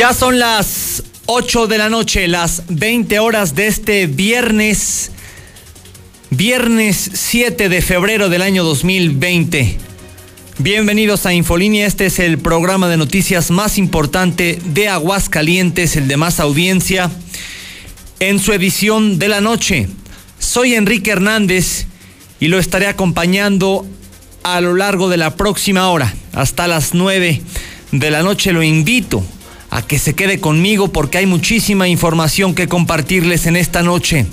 Ya son las 8 de la noche, las 20 horas de este viernes, viernes 7 de febrero del año 2020. Bienvenidos a Infolínea, este es el programa de noticias más importante de Aguascalientes, el de más audiencia, en su edición de la noche. Soy Enrique Hernández y lo estaré acompañando a lo largo de la próxima hora, hasta las 9 de la noche. Lo invito a que se quede conmigo porque hay muchísima información que compartirles en esta noche.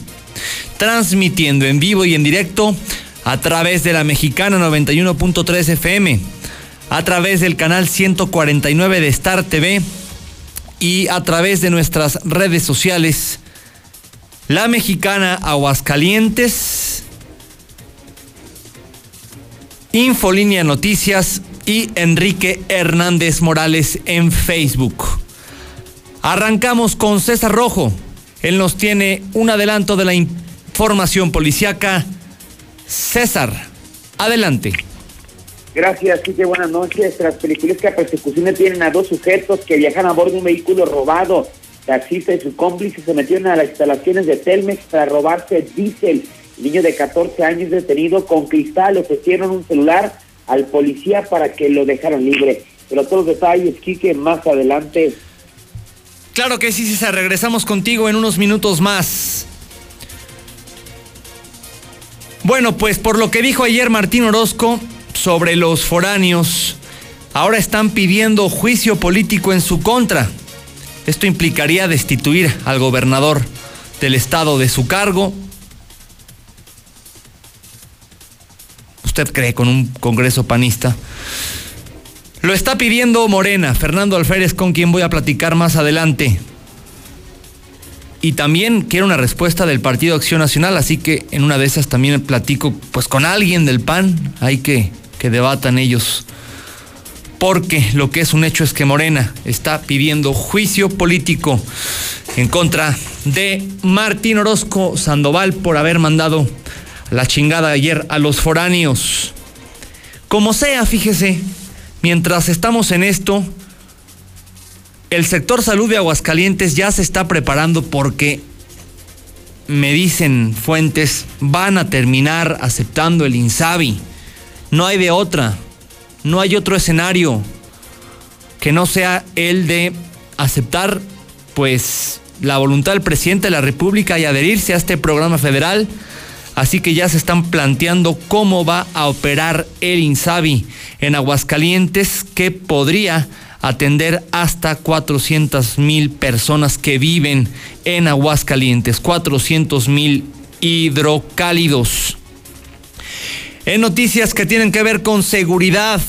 Transmitiendo en vivo y en directo a través de la mexicana 91.3 FM, a través del canal 149 de Star TV y a través de nuestras redes sociales. La mexicana Aguascalientes, Infolínea Noticias y Enrique Hernández Morales en Facebook. Arrancamos con César Rojo. Él nos tiene un adelanto de la información policiaca. César, adelante. Gracias, Kike. Buenas noches. Tras películas persecuciones tienen a dos sujetos que viajan a bordo de un vehículo robado. Taxista y su cómplice se metieron a las instalaciones de Telmex para robarse diésel. El niño de 14 años detenido con cristal ofrecieron un celular al policía para que lo dejaran libre. Pero todos los detalles, Kike, más adelante. Claro que sí, César. Regresamos contigo en unos minutos más. Bueno, pues por lo que dijo ayer Martín Orozco sobre los foráneos, ahora están pidiendo juicio político en su contra. Esto implicaría destituir al gobernador del estado de su cargo. ¿Usted cree con un congreso panista? Lo está pidiendo Morena, Fernando Alférez, con quien voy a platicar más adelante. Y también quiero una respuesta del Partido Acción Nacional, así que en una de esas también platico pues con alguien del PAN, hay que que debatan ellos. Porque lo que es un hecho es que Morena está pidiendo juicio político en contra de Martín Orozco Sandoval por haber mandado la chingada ayer a los foráneos. Como sea, fíjese, Mientras estamos en esto, el sector salud de Aguascalientes ya se está preparando porque, me dicen fuentes, van a terminar aceptando el INSABI. No hay de otra, no hay otro escenario que no sea el de aceptar, pues, la voluntad del presidente de la República y adherirse a este programa federal Así que ya se están planteando cómo va a operar el INSABI en Aguascalientes, que podría atender hasta 400 mil personas que viven en Aguascalientes, 400 mil hidrocálidos. En noticias que tienen que ver con seguridad,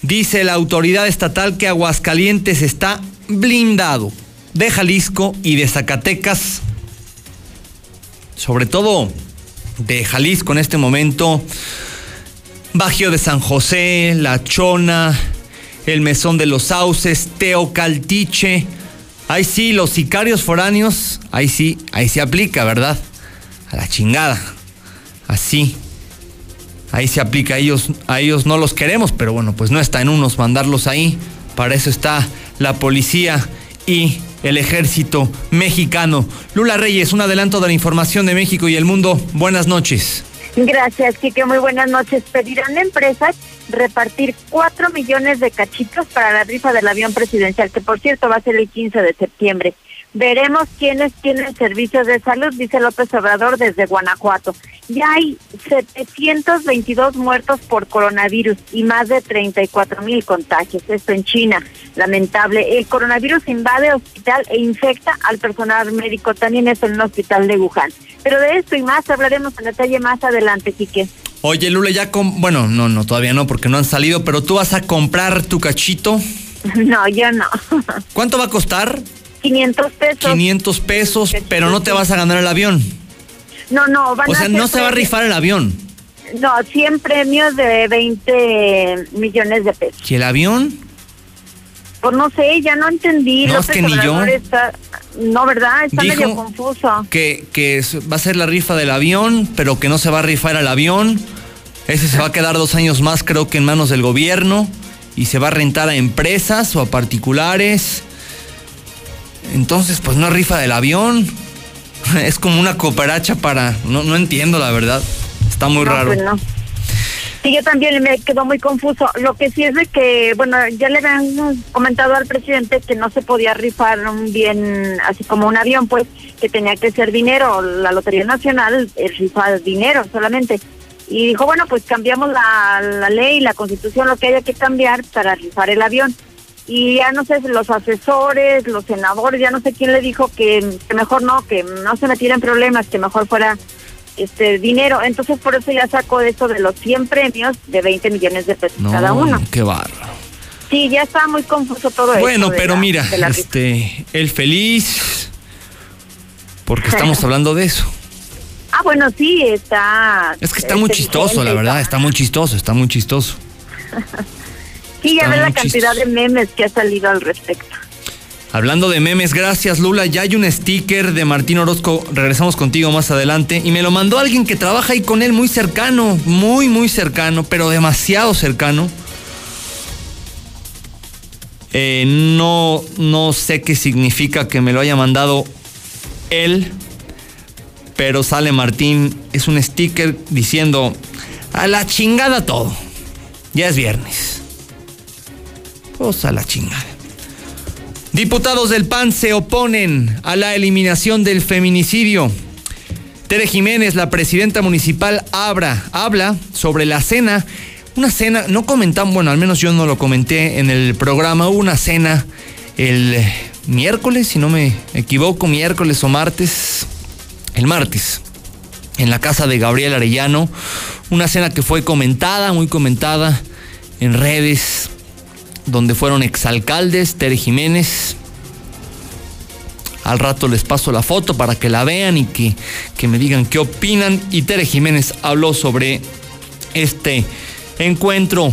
dice la autoridad estatal que Aguascalientes está blindado de Jalisco y de Zacatecas, sobre todo de Jalisco en este momento. Bajío de San José, La Chona, el Mesón de los Sauces, Teocaltiche. Ahí sí, los sicarios foráneos, ahí sí, ahí se aplica, ¿verdad? A la chingada. Así. Ahí se aplica, a ellos, a ellos no los queremos, pero bueno, pues no está en unos mandarlos ahí. Para eso está la policía y el ejército mexicano. Lula Reyes, un adelanto de la información de México y el mundo. Buenas noches. Gracias, Kike. Muy buenas noches. Pedirán empresas repartir cuatro millones de cachitos para la rifa del avión presidencial, que por cierto va a ser el 15 de septiembre. Veremos quiénes tienen servicios de salud, dice López Obrador desde Guanajuato. Ya hay 722 muertos por coronavirus y más de 34 mil contagios. Esto en China. Lamentable. El coronavirus invade hospital e infecta al personal médico. También es en un hospital de Wuhan. Pero de esto y más hablaremos en detalle más adelante, Quique. Oye, Lule, ya con... Bueno, no, no, todavía no, porque no han salido, pero tú vas a comprar tu cachito. No, yo no. ¿Cuánto va a costar? 500 pesos. 500 pesos, pero no te vas a ganar el avión. No, no, van O sea, no se va a rifar el avión. No, 100 premios de 20 millones de pesos. ¿Y el avión? Pues no sé, ya no entendí. No, es que ni yo. Está... No, ¿verdad? Está Dijo medio confuso. Que, que va a ser la rifa del avión, pero que no se va a rifar el avión. Ese se va a quedar dos años más, creo que en manos del gobierno. Y se va a rentar a empresas o a particulares. Entonces, pues no rifa del avión. Es como una cooperacha para. No, no entiendo la verdad. Está muy raro. Pues no. Sí, yo también me quedó muy confuso. Lo que sí es de que, bueno, ya le habían comentado al presidente que no se podía rifar un bien, así como un avión, pues, que tenía que ser dinero. La Lotería Nacional es rifa dinero solamente. Y dijo, bueno, pues cambiamos la, la ley, la constitución, lo que haya que cambiar para rifar el avión. Y ya no sé, los asesores, los senadores, ya no sé quién le dijo que, que mejor no, que no se metiera en problemas, que mejor fuera este dinero. Entonces por eso ya sacó eso de los 100 premios de 20 millones de pesos cada uno. Qué barro. Sí, ya está muy confuso todo eso. Bueno, pero mira, este, el feliz, porque estamos hablando de eso. Ah, bueno, sí, está. Es que está muy chistoso, la verdad, está muy chistoso, está muy chistoso. sí, ya ves la cantidad de memes que ha salido al respecto. Hablando de memes, gracias Lula. Ya hay un sticker de Martín Orozco. Regresamos contigo más adelante. Y me lo mandó alguien que trabaja ahí con él muy cercano, muy, muy cercano, pero demasiado cercano. Eh, no, no sé qué significa que me lo haya mandado él, pero sale Martín. Es un sticker diciendo a la chingada todo. Ya es viernes. Pues la chingada. Diputados del PAN se oponen a la eliminación del feminicidio. Tere Jiménez, la presidenta municipal, habla, habla sobre la cena. Una cena, no comentamos, bueno, al menos yo no lo comenté en el programa, hubo una cena el miércoles, si no me equivoco, miércoles o martes, el martes, en la casa de Gabriel Arellano. Una cena que fue comentada, muy comentada en redes, donde fueron exalcaldes, Tere Jiménez. Al rato les paso la foto para que la vean y que, que me digan qué opinan. Y Tere Jiménez habló sobre este encuentro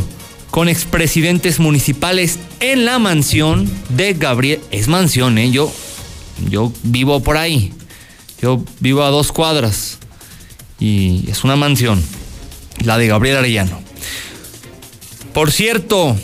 con expresidentes municipales en la mansión de Gabriel. Es mansión, ¿eh? Yo, yo vivo por ahí. Yo vivo a dos cuadras. Y es una mansión. La de Gabriel Arellano. Por cierto,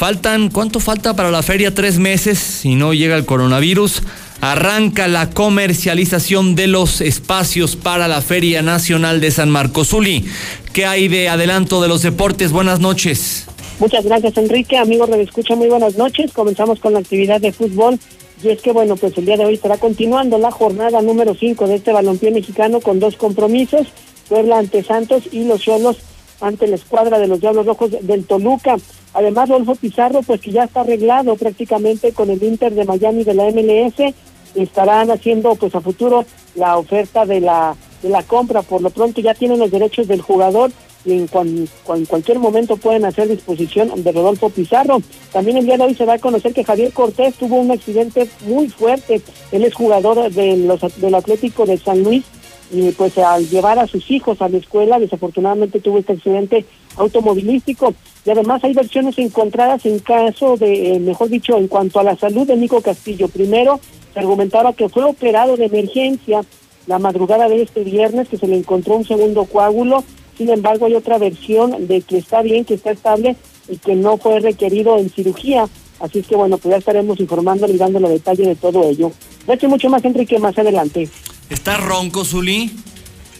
Faltan, ¿cuánto falta para la feria? Tres meses, si no llega el coronavirus. Arranca la comercialización de los espacios para la Feria Nacional de San Marcos. Zuli, ¿qué hay de adelanto de los deportes? Buenas noches. Muchas gracias, Enrique. Amigos de Escucha, muy buenas noches. Comenzamos con la actividad de fútbol. Y es que, bueno, pues el día de hoy estará continuando la jornada número 5 de este balompié mexicano con dos compromisos. Puebla ante Santos y los Cholos ante la escuadra de los Diablos Rojos del Toluca. Además, Rodolfo Pizarro, pues que ya está arreglado prácticamente con el Inter de Miami de la MLS, estarán haciendo pues a futuro la oferta de la de la compra. Por lo pronto ya tienen los derechos del jugador y en, cualquier momento pueden hacer disposición de Rodolfo Pizarro. También el día de hoy se va a conocer que Javier Cortés tuvo un accidente muy fuerte. Él es jugador de los, del Atlético de San Luis y pues al llevar a sus hijos a la escuela desafortunadamente tuvo este accidente automovilístico y además hay versiones encontradas en caso de, eh, mejor dicho, en cuanto a la salud de Nico Castillo. Primero se argumentaba que fue operado de emergencia la madrugada de este viernes, que se le encontró un segundo coágulo, sin embargo hay otra versión de que está bien, que está estable y que no fue requerido en cirugía. Así es que bueno, pues ya estaremos informando y dando los detalles de todo ello. De mucho más, Enrique, más adelante. ¿Está ronco, Zuli?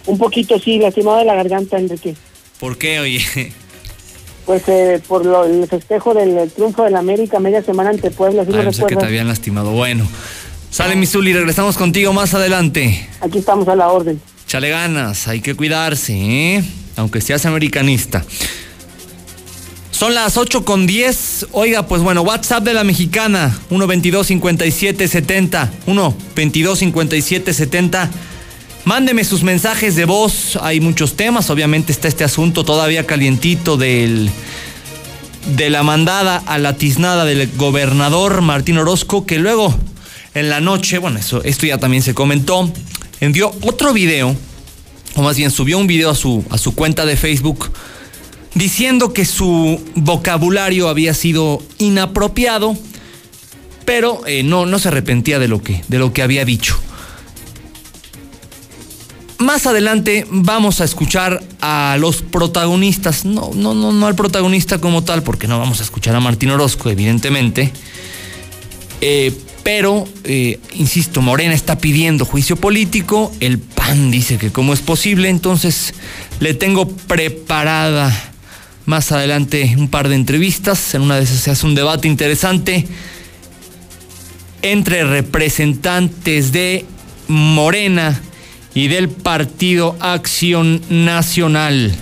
Un poquito, sí, lastimado de la garganta, Enrique. ¿Por qué, oye? Pues eh, por lo, el festejo del triunfo del América media semana ante Puebla, ¿sí ah, que te habían lastimado. Bueno, sale mi Zuli, regresamos contigo más adelante. Aquí estamos a la orden. Chale ganas, hay que cuidarse, ¿eh? Aunque seas americanista. Son las 8 con 10. Oiga, pues bueno, WhatsApp de la mexicana, 122-5770. 122-5770. Mándeme sus mensajes de voz. Hay muchos temas. Obviamente está este asunto todavía calientito del, de la mandada a la tiznada del gobernador Martín Orozco, que luego en la noche, bueno, eso, esto ya también se comentó, envió otro video, o más bien subió un video a su, a su cuenta de Facebook diciendo que su vocabulario había sido inapropiado, pero eh, no, no se arrepentía de lo, que, de lo que había dicho. Más adelante vamos a escuchar a los protagonistas, no, no, no, no al protagonista como tal, porque no vamos a escuchar a Martín Orozco, evidentemente, eh, Pero, eh, insisto, Morena está pidiendo juicio político, el PAN dice que cómo es posible, entonces le tengo preparada más adelante un par de entrevistas, en una de esas se hace un debate interesante entre representantes de Morena y del Partido Acción Nacional.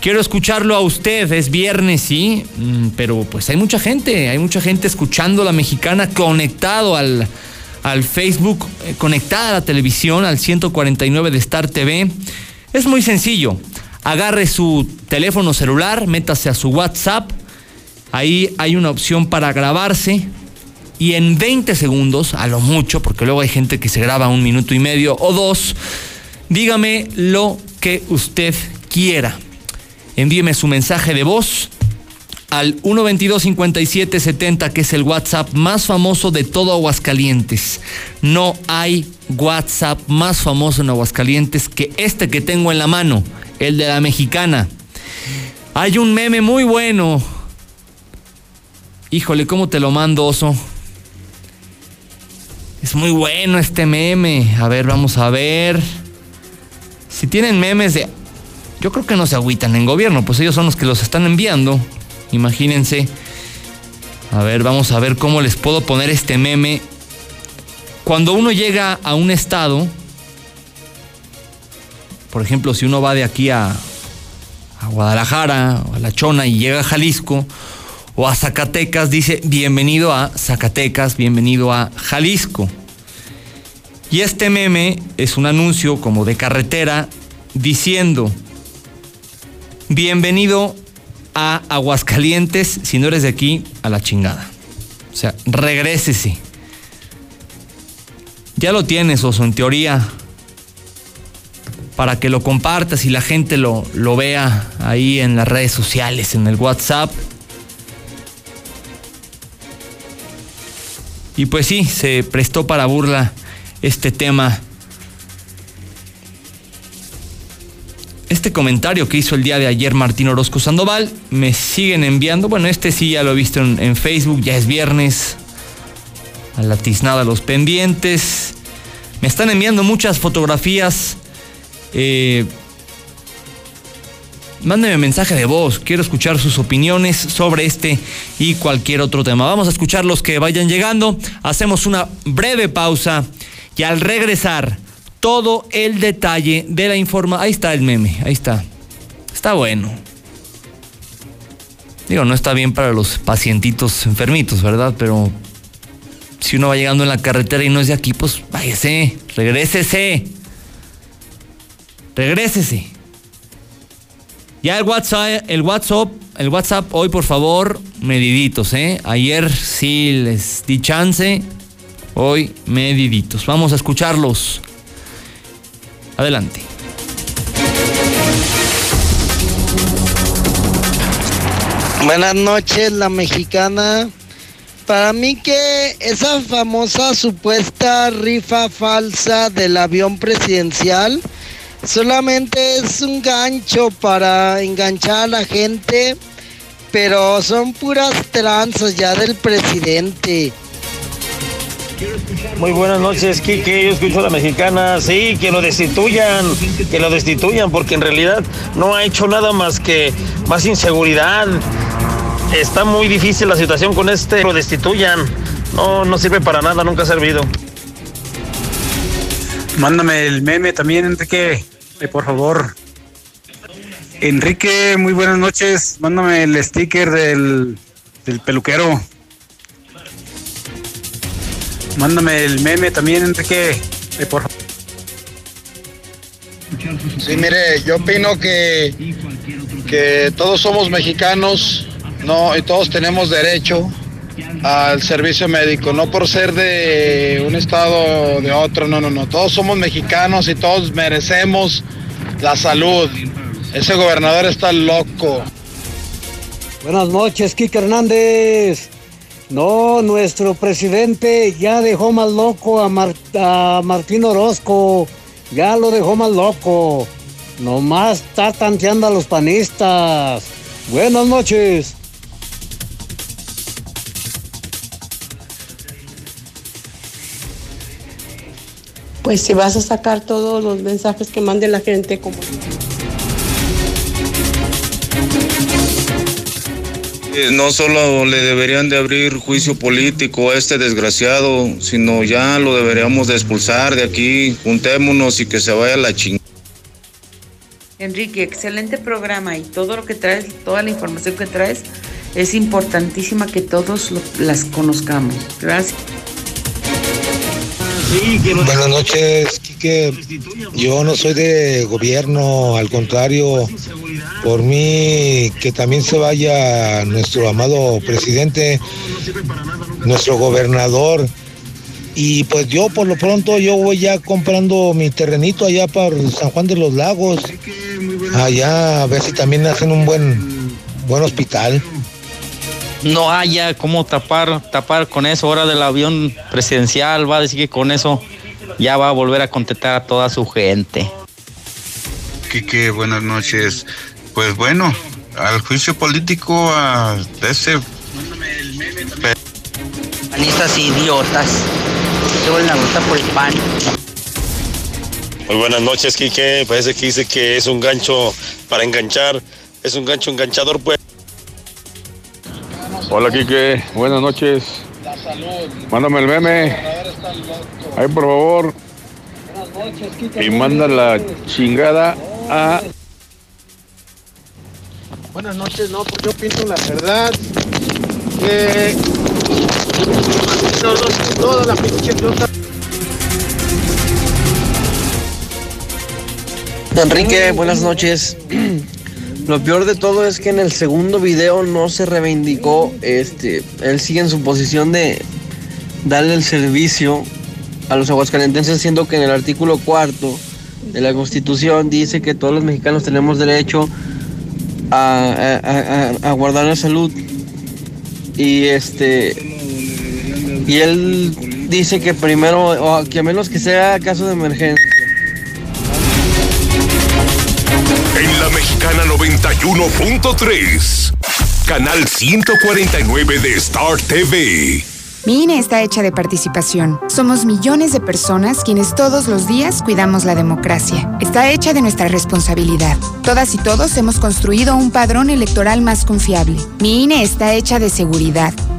Quiero escucharlo a usted, es viernes, sí, mm, pero pues hay mucha gente, hay mucha gente escuchando la mexicana, conectado al, al Facebook, eh, conectada a la televisión, al 149 de Star TV. Es muy sencillo, agarre su teléfono celular, métase a su WhatsApp, ahí hay una opción para grabarse, y en 20 segundos, a lo mucho, porque luego hay gente que se graba un minuto y medio o dos, dígame lo que usted quiera. Envíeme su mensaje de voz al 122-5770, que es el WhatsApp más famoso de todo Aguascalientes. No hay WhatsApp más famoso en Aguascalientes que este que tengo en la mano, el de la mexicana. Hay un meme muy bueno. Híjole, ¿cómo te lo mando, oso? Es muy bueno este meme. A ver, vamos a ver. Si tienen memes de... Yo creo que no se agüitan en gobierno, pues ellos son los que los están enviando. Imagínense. A ver, vamos a ver cómo les puedo poner este meme. Cuando uno llega a un estado, por ejemplo, si uno va de aquí a, Guadalajara o a La Chona y llega a Jalisco, o a Zacatecas, dice bienvenido a Zacatecas, bienvenido a Jalisco. Y este meme es un anuncio como de carretera diciendo bienvenido a Aguascalientes, si no eres de aquí, a la chingada. O sea, regrésese. Ya lo tienes, Oso, en teoría, para que lo compartas y la gente lo, lo vea ahí en las redes sociales, en el WhatsApp. Y pues sí, se prestó para burla este tema. Este comentario que hizo el día de ayer Martín Orozco Sandoval, me siguen enviando, bueno, este sí ya lo he visto en, Facebook, ya es viernes, a la tiznada los pendientes, me están enviando muchas fotografías, eh, Mándeme mensaje de voz, quiero escuchar sus opiniones sobre este y cualquier otro tema. Vamos a escuchar los que vayan llegando, hacemos una breve pausa y al regresar todo el detalle de la información. Ahí está el meme, ahí está. Está bueno. Digo, no está bien para los pacientitos enfermitos, ¿verdad? Pero si uno va llegando en la carretera y no es de aquí, pues váyase, regrésese. Regrésese. Ya el WhatsApp, el WhatsApp, el WhatsApp hoy por favor, mediditos, ¿eh? Ayer sí les di chance, hoy mediditos. Vamos a escucharlos. Adelante. Buenas noches, la mexicana. Para mí que esa famosa supuesta rifa falsa del avión presidencial solamente es un gancho para enganchar a la gente, pero son puras tranzas ya del presidente. Muy buenas noches, Kike. Yo escucho a la mexicana. Sí, que lo destituyan, que lo destituyan, porque en realidad no ha hecho nada más que más inseguridad. Está muy difícil la situación con este. Lo destituyan. No, no sirve para nada, nunca ha servido. Mándame el meme también, Enrique, por favor. Enrique, muy buenas noches. Mándame el sticker del peluquero. Mándame el meme también, Enrique, eh, por favor. Sí, mire, yo opino que, que todos somos mexicanos, no, y todos tenemos derecho al servicio médico, no por ser de un estado o de otro, no, no, no. Todos somos mexicanos y todos merecemos la salud. Ese gobernador está loco. Buenas noches, Kike Hernández. No, nuestro presidente ya dejó más loco a, Martín Orozco. Ya lo dejó más loco. Nomás está tanteando a los panistas. Buenas noches. Pues si vas a sacar todos los mensajes que mande la gente como... No solo le deberían de abrir juicio político a este desgraciado, sino ya lo deberíamos de expulsar de aquí. Juntémonos y que se vaya la chingada. Enrique, excelente programa y todo lo que traes, toda la información que traes es importantísima que todos las conozcamos. Gracias. Buenas noches, Quique. Yo no soy de gobierno, al contrario, por mí que también se vaya nuestro amado presidente, nuestro gobernador. Y pues yo por lo pronto yo voy ya comprando mi terrenito allá para San Juan de los Lagos. Allá a ver si también hacen un buen buen hospital. No haya cómo tapar, tapar con eso. Ahora del avión presidencial va a decir que con eso ya va a volver a contentar a toda su gente. Quique, buenas noches. Pues bueno, al juicio político a ese Panistas idiotas. Se vuelven a votar por el pan. Muy buenas noches, Quique. Parece que dice que es un gancho para enganchar. Es un gancho enganchador, pues. Hola Quique, buenas noches. Mándame el meme. Ahí por favor. Y manda la chingada a Buenas noches, no, porque yo pienso la verdad que todos, toda la pinche pelota Enrique, buenas noches. Lo peor de todo es que en el segundo video no se reivindicó, este, él sigue en su posición de darle el servicio a los aguascalentenses, siendo que en el artículo cuarto de la Constitución dice que todos los mexicanos tenemos derecho a, a- a- a guardar la salud. Y este y él dice que primero, o que a menos que sea caso de emergencia. Mexicana 91.3, canal 149 de Star TV. Mi INE está hecha de participación. Somos millones de personas quienes todos los días cuidamos la democracia. Está hecha de nuestra responsabilidad. Todas y todos hemos construido un padrón electoral más confiable. Mi INE está hecha de seguridad.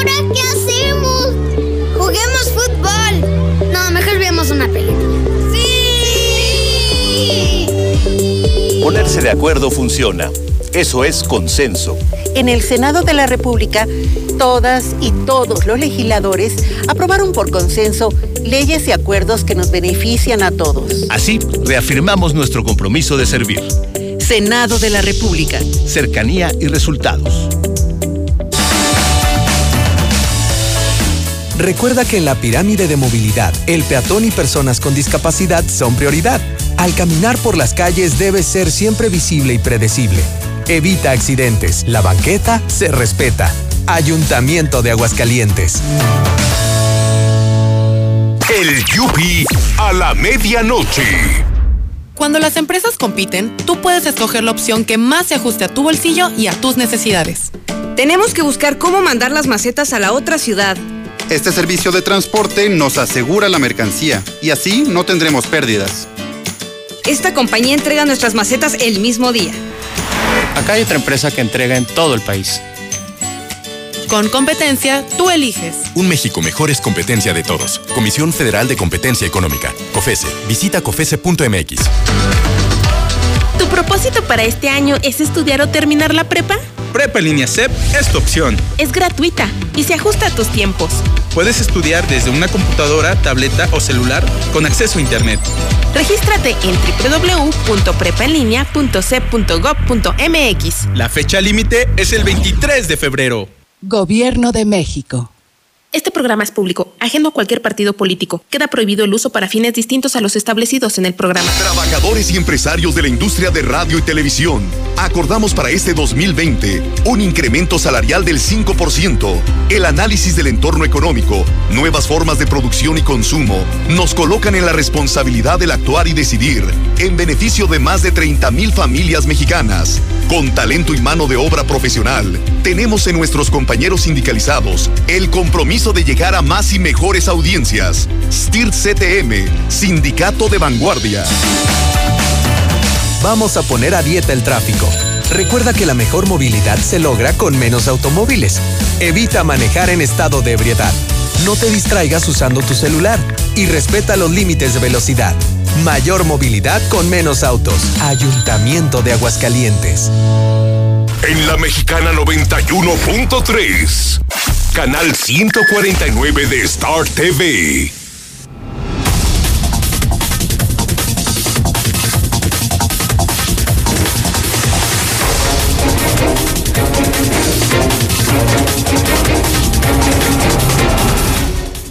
ahora qué hacemos? Juguemos fútbol. No, mejor veamos una película. ¡Sí! Ponerse de acuerdo funciona. Eso es consenso. En el Senado de la República, todas y todos los legisladores aprobaron por consenso leyes y acuerdos que nos benefician a todos. Así, reafirmamos nuestro compromiso de servir. Senado de la República. Cercanía y resultados. Recuerda que en la pirámide de movilidad, el peatón y personas con discapacidad son prioridad. Al caminar por las calles debe ser siempre visible y predecible. Evita accidentes. La banqueta se respeta. Ayuntamiento de Aguascalientes. El Yupi a la medianoche. Cuando las empresas compiten, tú puedes escoger la opción que más se ajuste a tu bolsillo y a tus necesidades. Tenemos que buscar cómo mandar las macetas a la otra ciudad. Este servicio de transporte nos asegura la mercancía y así no tendremos pérdidas. Esta compañía entrega nuestras macetas el mismo día. Acá hay otra empresa que entrega en todo el país. Con competencia, tú eliges. Un México mejor es competencia de todos. Comisión Federal de Competencia Económica. COFESE. Visita COFESE.mx. ¿Tu propósito para este año es estudiar o terminar la prepa? Prepa en línea CEP es tu opción. Es gratuita y se ajusta a tus tiempos. Puedes estudiar desde una computadora, tableta o celular con acceso a Internet. Regístrate en www.prepaenlinea.cep.gov.mx. La fecha límite es el 23 de febrero. Gobierno de México. Este programa es público, ajeno a cualquier partido político. Queda prohibido el uso para fines distintos a los establecidos en el programa. Trabajadores y empresarios de la industria de radio y televisión, acordamos para este 2020 un incremento salarial del 5%. El análisis del entorno económico, nuevas formas de producción y consumo, nos colocan en la responsabilidad del actuar y decidir en beneficio de más de 30 mil familias mexicanas. Con talento y mano de obra profesional, tenemos en nuestros compañeros sindicalizados el compromiso de llegar a más y mejores audiencias. STIR CTM, Sindicato de Vanguardia. Vamos a poner a dieta el tráfico. Recuerda que la mejor movilidad se logra con menos automóviles. Evita manejar en estado de ebriedad. No te distraigas usando tu celular y respeta los límites de velocidad. Mayor movilidad con menos autos. Ayuntamiento de Aguascalientes. En la Mexicana 91.3, canal 149 de Star TV.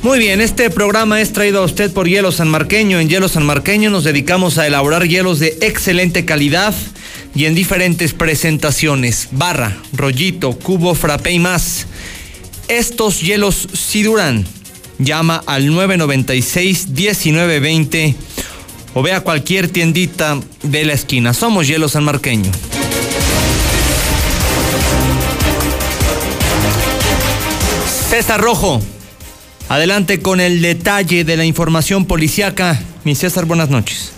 Muy bien, este programa es traído a usted por Hielo San Marqueño. En Hielo San Marqueño nos dedicamos a elaborar hielos de excelente calidad y en diferentes presentaciones. Barra, rollito, cubo, frappé y más. Estos hielos sí duran. Llama al 996-1920 o ve a cualquier tiendita de la esquina. Somos Hielo San Marqueño. César Rojo, adelante con el detalle de la información policiaca. Mi César, buenas noches.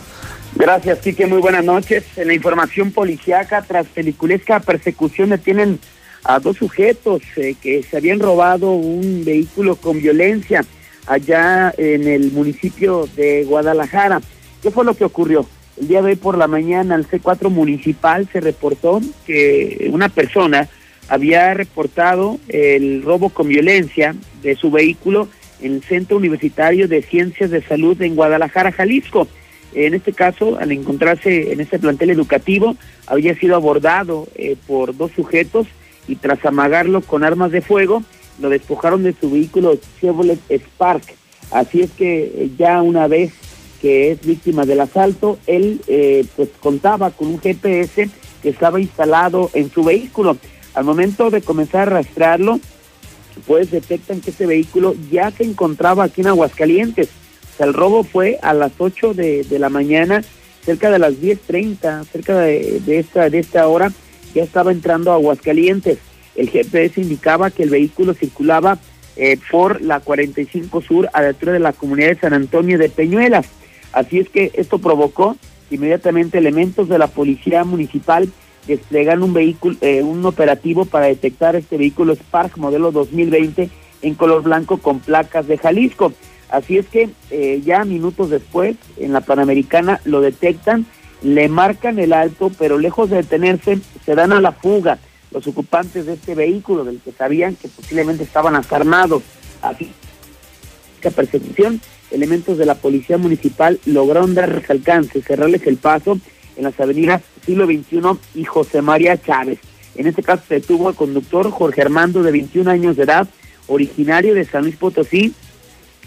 Gracias, Quique. Muy buenas noches. En la información policiaca, tras peliculesca persecución, detienen a dos sujetos eh, que se habían robado un vehículo con violencia allá en el municipio de Guadalajara. ¿Qué fue lo que ocurrió? El día de hoy por la mañana al C4 municipal se reportó que una persona había reportado el robo con violencia de su vehículo en el Centro Universitario de Ciencias de Salud en Guadalajara, Jalisco. En este caso, al encontrarse en este plantel educativo, había sido abordado eh, por dos sujetos y tras amagarlo con armas de fuego, lo despojaron de su vehículo Chevrolet Spark. Así es que eh, ya una vez que es víctima del asalto, él eh, pues contaba con un GPS que estaba instalado en su vehículo. Al momento de comenzar a rastrearlo, pues detectan que ese vehículo ya se encontraba aquí en Aguascalientes. O sea, el robo fue a las 8 de, de la mañana, cerca de las 10.30, cerca de, de, esta, de esta hora, ya estaba entrando a Aguascalientes. El GPS indicaba que el vehículo circulaba eh, por la 45 Sur a la altura de la comunidad de San Antonio de Peñuelas. Así es que esto provocó inmediatamente elementos de la policía municipal desplegan un vehículo, eh, un operativo para detectar este vehículo Spark modelo 2020 en color blanco con placas de Jalisco. Así es que eh, ya minutos después, en la Panamericana lo detectan, le marcan el alto, pero lejos de detenerse, se dan a la fuga los ocupantes de este vehículo, del que sabían que posiblemente estaban armados. Así que persecución, elementos de la policía municipal lograron darles alcance, cerrarles el paso en las avenidas Siglo XXI y José María Chávez. En este caso se detuvo al conductor Jorge Armando de 21 años de edad, originario de San Luis Potosí,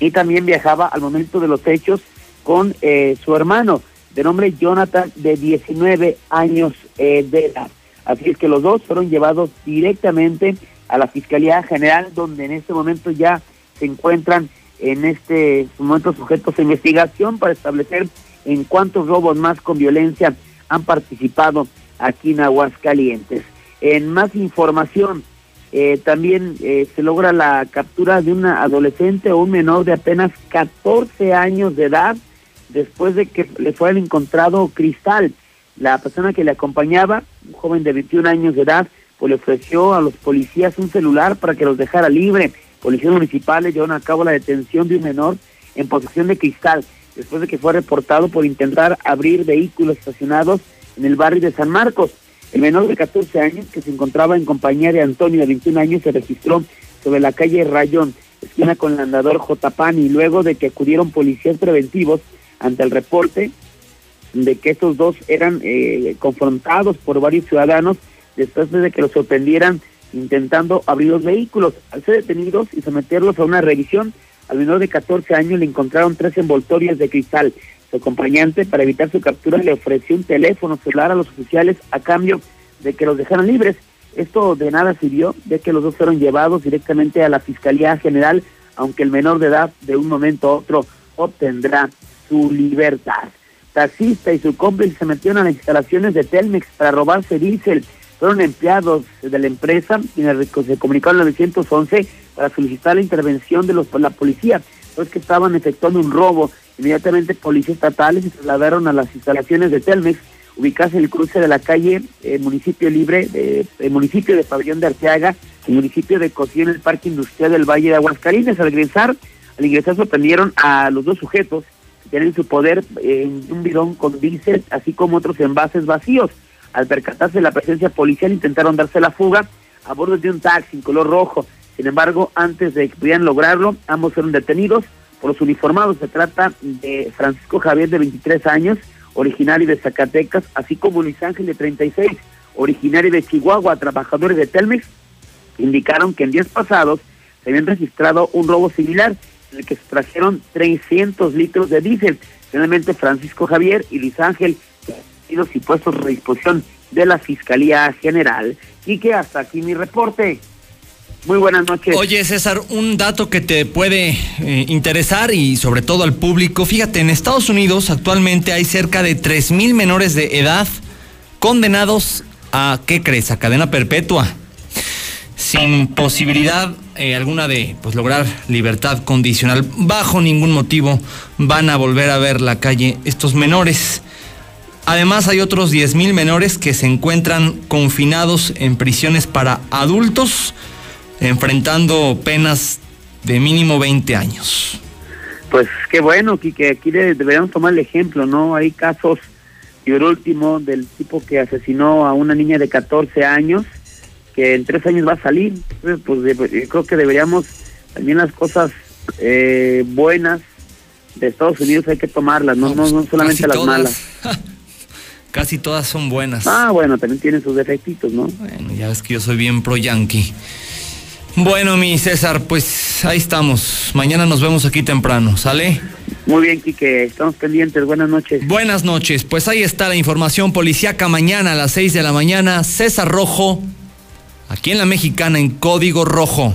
y también viajaba al momento de los hechos con eh, su hermano, de nombre Jonathan, de 19 años eh, de edad. Así es que los dos fueron llevados directamente a la Fiscalía General, donde en este momento ya se encuentran en este momento sujetos a investigación para establecer en cuántos robos más con violencia han participado aquí en Aguascalientes. En más información, eh, también eh, se logra la captura de una adolescente o un menor de apenas 14 años de edad después de que le fueran encontrado cristal. La persona que le acompañaba, un joven de 21 años de edad, pues le ofreció a los policías un celular para que los dejara libre. Policías municipales llevaron a cabo la detención de un menor en posesión de cristal después de que fue reportado por intentar abrir vehículos estacionados en el barrio de San Marcos. El menor de 14 años, que se encontraba en compañía de Antonio de 21 años, se registró sobre la calle Rayón, esquina con el andador J. y luego de que acudieron policías preventivos ante el reporte de que estos dos eran eh, confrontados por varios ciudadanos después de que los sorprendieran intentando abrir los vehículos. Al ser detenidos y someterlos a una revisión, al menor de 14 años le encontraron tres envoltorias de cristal. Su acompañante, para evitar su captura, le ofreció un teléfono celular a los oficiales a cambio de que los dejaran libres. Esto de nada sirvió, ya que los dos fueron llevados directamente a la Fiscalía General, aunque el menor de edad de un momento a otro obtendrá su libertad. Taxista y su cómplice se metieron a las instalaciones de Telmex para robarse diésel. Fueron empleados de la empresa quienes se comunicaron al 911 para solicitar la intervención de los, la policía, pues que estaban efectuando un robo. Inmediatamente policías estatales se trasladaron a las instalaciones de Telmex ubicarse en el cruce de la calle eh, Municipio Libre, de, el municipio de Pabellón de Arteaga, el municipio de Cocío en el Parque Industrial del Valle de Aguascalientes. Al ingresar, al ingresar sorprendieron a los dos sujetos en su poder eh, un bidón con diésel, así como otros envases vacíos. Al percatarse de la presencia policial, intentaron darse la fuga a bordo de un taxi en color rojo. Sin embargo, antes de que pudieran lograrlo, ambos fueron detenidos por los uniformados. Se trata de Francisco Javier, de 23 años, originario de Zacatecas, así como Luis Ángel de 36, originario de Chihuahua, trabajadores de Telmex, indicaron que en días pasados se habían registrado un robo similar en el que se trajeron 300 litros de diésel. Finalmente, Francisco Javier y Luis Ángel sido puestos a disposición de la Fiscalía General. Y que hasta aquí mi reporte. Muy buenas noches. Oye, César, un dato que te puede eh, interesar y sobre todo al público. Fíjate, en Estados Unidos actualmente hay cerca de 3.000 menores de edad condenados a, ¿qué crees?, a cadena perpetua. Sin posibilidad eh, alguna de pues, lograr libertad condicional. Bajo ningún motivo van a volver a ver la calle estos menores. Además hay otros 10.000 menores que se encuentran confinados en prisiones para adultos enfrentando penas de mínimo 20 años. Pues qué bueno, que aquí deberíamos tomar el ejemplo, ¿no? Hay casos, y el último, del tipo que asesinó a una niña de 14 años, que en tres años va a salir. Pues creo que deberíamos, también las cosas eh, buenas de Estados Unidos hay que tomarlas, no, no, no, solamente las malas. Casi todas son buenas. Ah, bueno, también tienen sus defectitos, ¿no? Bueno, ya ves que yo soy bien pro yankee. Bueno, mi César, pues ahí estamos. Mañana nos vemos aquí temprano, ¿sale? Muy bien, Quique, estamos pendientes. Buenas noches. Buenas noches. Pues ahí está la información policíaca mañana a las 6 de la mañana. César Rojo, aquí en la Mexicana, en Código Rojo.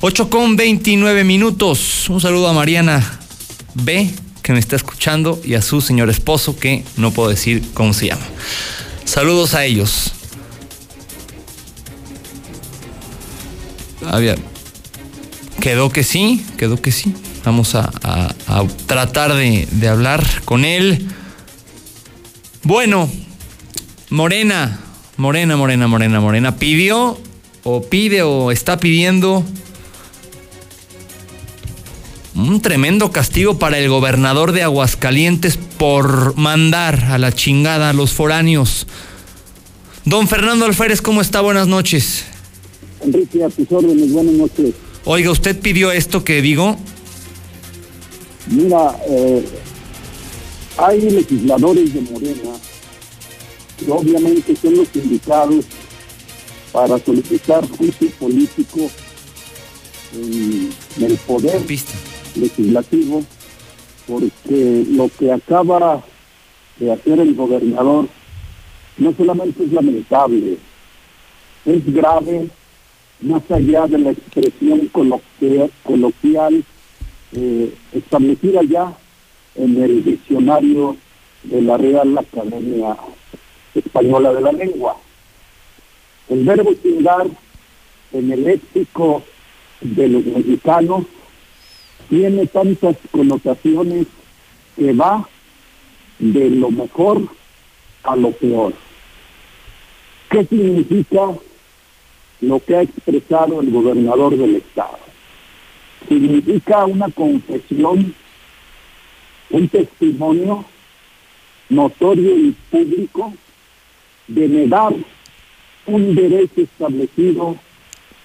8 con 29 minutos. Un saludo a Mariana B, que me está escuchando, y a su señor esposo, que no puedo decir cómo se llama. Saludos a ellos. había, quedó que sí, quedó que sí. Vamos a, tratar de, de, hablar con él. Bueno, Morena, Morena, Morena, Morena, Morena, pidió o pide o está pidiendo un tremendo castigo para el gobernador de Aguascalientes por mandar a la chingada a los foráneos. Don Fernando Alférez, ¿cómo está? Buenas noches. Enrique, a tus órdenes, buenas noches. Oiga, ¿usted pidió esto que digo? Mira, eh, hay legisladores de Morena obviamente son los indicados para solicitar juicio político en, el poder legislativo, porque lo que acaba de hacer el gobernador no solamente es lamentable, es grave más allá de la expresión coloquial, eh, establecida ya en el diccionario de la Real Academia Española de la Lengua. El verbo chingar en el léxico de los mexicanos tiene tantas connotaciones que va de lo mejor a lo peor. ¿Qué significa lo que ha expresado el gobernador del estado. Significa una confesión, un testimonio notorio y público de negar un derecho establecido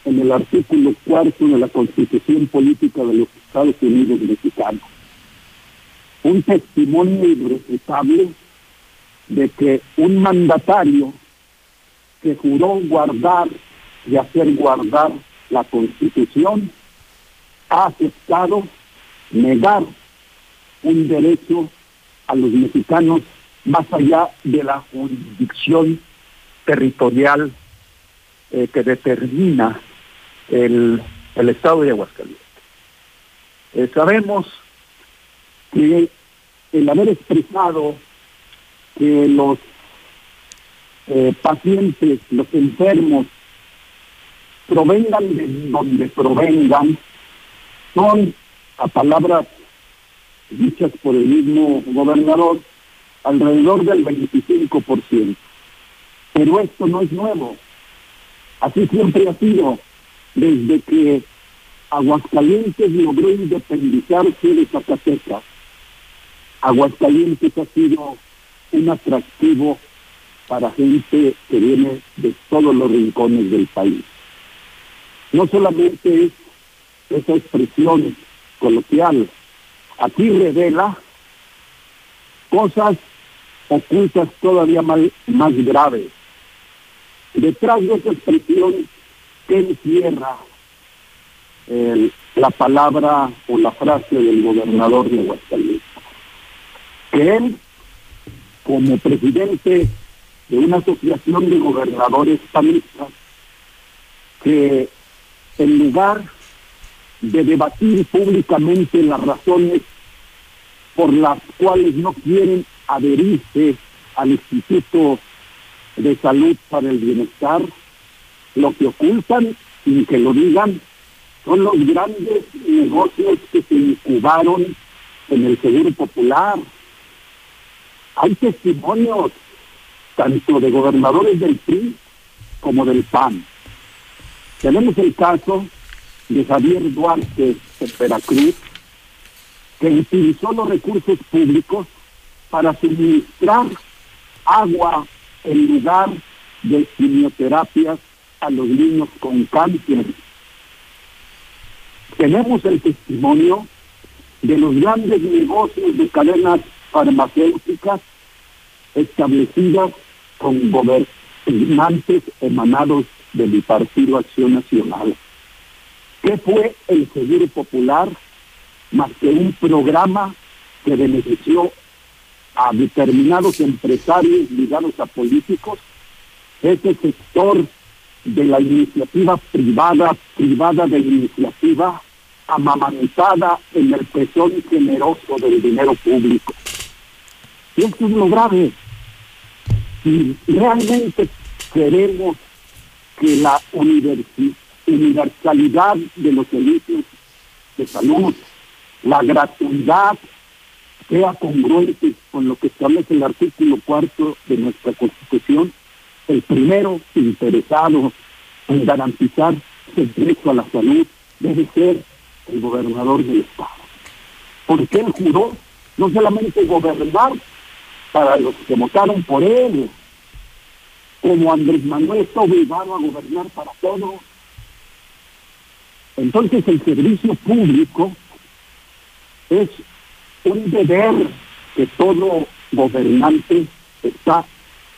en el artículo cuarto de la Constitución Política de los Estados Unidos Mexicanos. Un testimonio irrefutable de que un mandatario que juró guardar y hacer guardar la Constitución ha aceptado negar un derecho a los mexicanos más allá de la jurisdicción territorial eh, que determina el, el estado de Aguascalientes. Eh, sabemos que el haber expresado que los eh, pacientes, los enfermos, provengan de donde provengan, son, a palabras dichas por el mismo gobernador, alrededor del 25%. Pero esto no es nuevo. Así siempre ha sido desde que Aguascalientes logró independizarse de Zacatecas. Aguascalientes ha sido un atractivo para gente que viene de todos los rincones del país. No solamente es esa expresión coloquial, aquí revela cosas ocultas todavía más, más graves. Detrás de esa expresión que encierra la palabra o la frase del gobernador de Aguascalientes. Que él, como presidente de una asociación de gobernadores panistas, que en lugar de debatir públicamente las razones por las cuales no quieren adherirse al Instituto de Salud para el Bienestar, lo que ocultan, sin que lo digan, son los grandes negocios que se incubaron en el Seguro Popular. Hay testimonios tanto de gobernadores del PRI como del PAN. Tenemos el caso de Javier Duarte de Veracruz, que utilizó los recursos públicos para suministrar agua en lugar de quimioterapias a los niños con cáncer. Tenemos el testimonio de los grandes negocios de cadenas farmacéuticas establecidas con gobernantes emanados de mi Partido Acción Nacional. ¿Qué fue el Seguro Popular más que un programa que benefició a determinados empresarios ligados a políticos? Ese sector de la iniciativa privada, privada de iniciativa, amamantada en el pezón generoso del dinero público. Y esto es lo grave. Si realmente queremos que la universalidad de los servicios de salud, la gratuidad, sea congruente con lo que establece el artículo cuarto de nuestra Constitución, el primero interesado en garantizar el derecho a la salud debe ser el gobernador del Estado. Porque él juró no solamente gobernar para los que votaron por él, como Andrés Manuel está obligado a gobernar para todos. Entonces el servicio público es un deber que todo gobernante está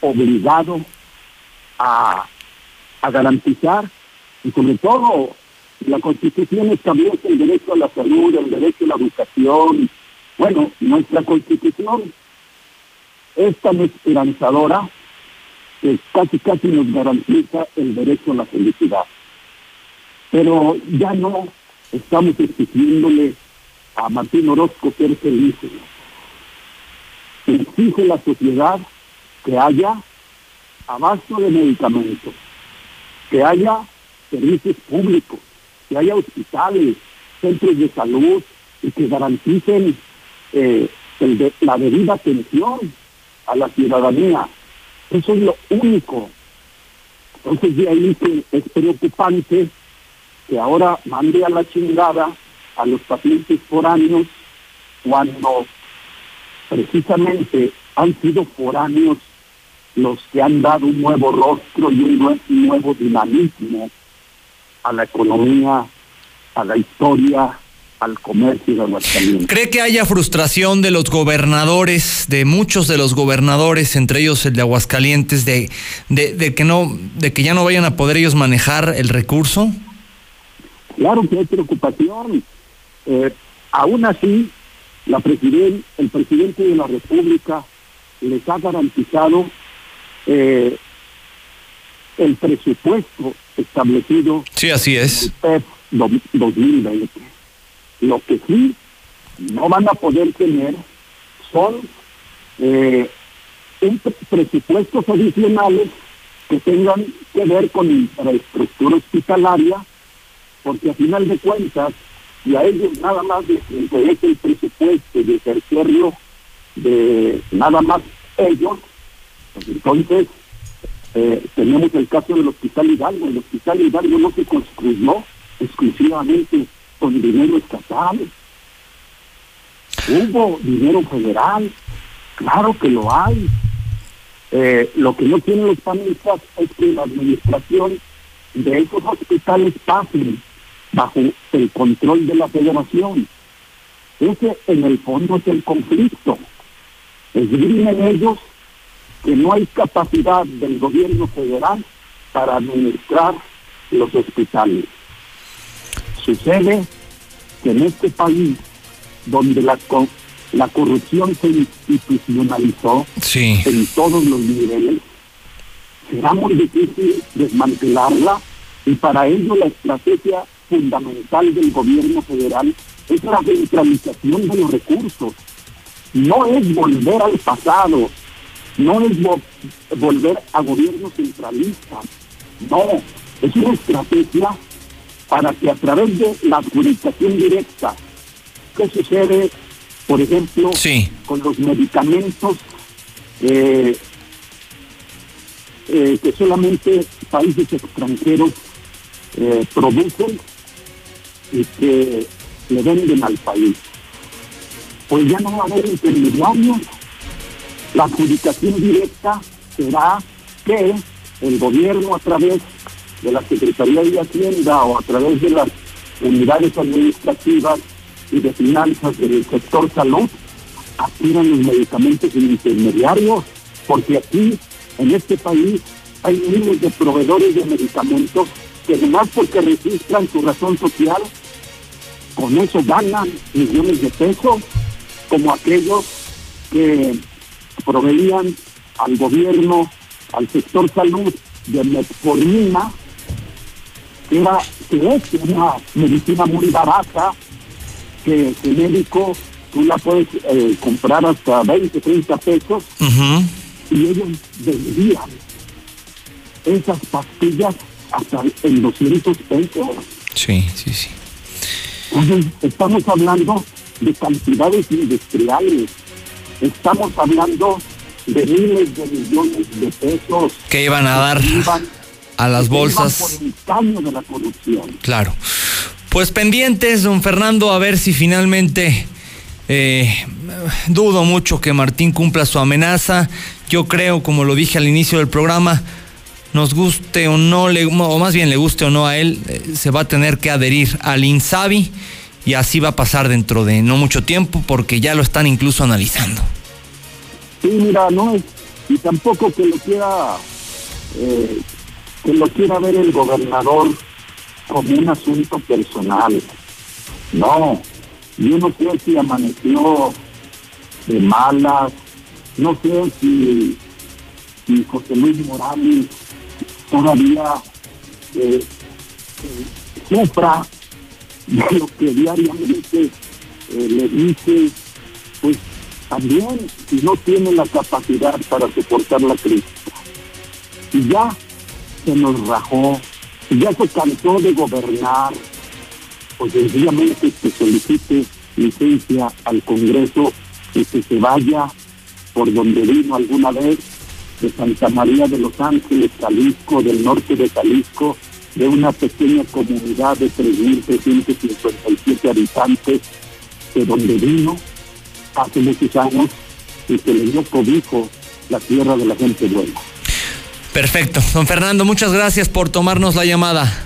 obligado a, garantizar y sobre todo la Constitución establece el derecho a la salud, el derecho a la educación. Bueno, nuestra Constitución es tan esperanzadora que casi casi nos garantiza el derecho a la felicidad. Pero ya no estamos exigiéndole a Martín Orozco ser feliz. Exige la sociedad que haya abasto de medicamentos, que haya servicios públicos, que haya hospitales, centros de salud y que garanticen eh, la debida atención a la ciudadanía. Eso es lo único. Entonces de ahí que es preocupante que ahora mande a la chingada a los pacientes foráneos cuando precisamente han sido foráneos los que han dado un nuevo rostro y un nuevo dinamismo a la economía, a la historia, al comercio de Aguascalientes. ¿Cree que haya frustración de los gobernadores, de muchos de los gobernadores, entre ellos el de Aguascalientes, de, de, que no, de que ya no vayan a poder ellos manejar el recurso? Claro que hay preocupación. Eh, aún así, la presidente, el presidente de la República les ha garantizado eh, el presupuesto establecido. Sí, así es. En el PEP 2020. Lo que sí no van a poder tener son eh, presupuestos adicionales que tengan que ver con infraestructura hospitalaria, porque a final de cuentas, y a ellos nada más les interesa el presupuesto de ejercerlo de nada más ellos, entonces eh, tenemos el caso del Hospital Hidalgo. El Hospital Hidalgo no se construyó exclusivamente con dinero estatal. Hubo dinero federal, claro que lo hay. Eh, lo que no tienen los panistas es que la administración de esos hospitales pasen bajo el control de la federación. Ese en el fondo es el conflicto. Esgrimen ellos que no hay capacidad del gobierno federal para administrar los hospitales. Sucede que en este país, donde la, la corrupción se institucionalizó en todos los niveles, será muy difícil desmantelarla y para ello la estrategia fundamental del gobierno federal es la centralización de los recursos. No es volver al pasado, no es volver a gobiernos centralistas, no, es una estrategia para que a través de la adjudicación directa, ¿qué sucede, por ejemplo, con los medicamentos eh, eh, que solamente países extranjeros eh, producen y que le venden al país? Pues ya no va a haber intermediarios. La adjudicación directa será que el gobierno a través de la Secretaría de Hacienda o a través de las unidades administrativas y de finanzas del sector salud adquieran los medicamentos en intermediarios, porque aquí, en este país, hay miles de proveedores de medicamentos además porque registran su razón social, con eso ganan millones de pesos, como aquellos que proveían al gobierno, al sector salud de metformina, era que es una medicina muy barata, que el médico tú la puedes eh, comprar hasta 20, 30 pesos, y ellos vendían esas pastillas hasta en 200 pesos. Sí, sí, sí. Estamos hablando de cantidades industriales, estamos hablando de miles de millones de pesos. Que iban a dar a las bolsas. de la corrupción. Claro. Pues pendientes, don Fernando, a ver si finalmente eh, dudo mucho que Martín cumpla su amenaza. Yo creo, como lo dije al inicio del programa, nos guste o no, o más bien le guste o no a él, eh, se va a tener que adherir al INSABI y así va a pasar dentro de no mucho tiempo porque ya lo están incluso analizando. Sí, mira, no es, y tampoco que lo quiera eh, que lo quiera ver el gobernador como un asunto personal. No, yo no sé si amaneció de malas, no sé si, José Luis Morales todavía eh, eh, sufra de lo que diariamente eh, le dice, pues también no tiene la capacidad para soportar la crisis. Y ya se nos rajó, ya se cansó de gobernar, pues sencillamente que solicite licencia al Congreso y que se vaya por donde vino alguna vez, de Santa María de los Ángeles, Jalisco, del norte de Jalisco, de una pequeña comunidad de 3.357 habitantes, de donde vino hace muchos años y que le dio cobijo la tierra de la gente buena. Perfecto. Don Fernando, muchas gracias por tomarnos la llamada.